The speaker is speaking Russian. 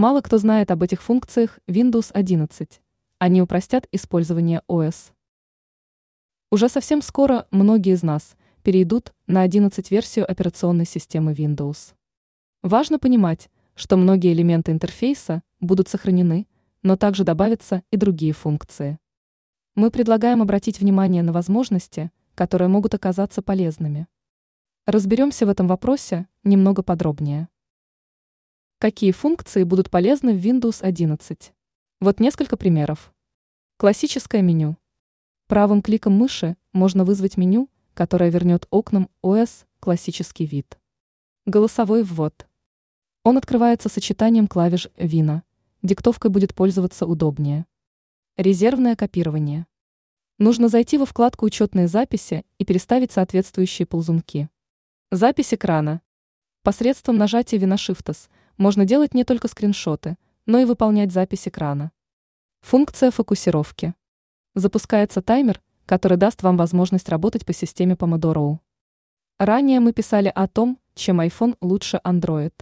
Мало кто знает об этих функциях Windows 11. Они упростят использование OS. Уже совсем скоро многие из нас перейдут на 11 версию операционной системы Windows. Важно понимать, что многие элементы интерфейса будут сохранены, но также добавятся и другие функции. Мы предлагаем обратить внимание на возможности, которые могут оказаться полезными. Разберемся в этом вопросе немного подробнее. Какие функции будут полезны в Windows 11? Вот несколько примеров. Классическое меню. Правым кликом мыши можно вызвать меню, которое вернет окнам OS классический вид. Голосовой ввод. Он открывается сочетанием клавиш Вина. Диктовкой будет пользоваться удобнее. Резервное копирование. Нужно зайти во вкладку «Учетные записи» и переставить соответствующие ползунки. Запись экрана. Посредством нажатия Виношифтас можно делать не только скриншоты, но и выполнять запись экрана. Функция фокусировки. Запускается таймер, который даст вам возможность работать по системе Pomodoro. Ранее мы писали о том, чем iPhone лучше Android.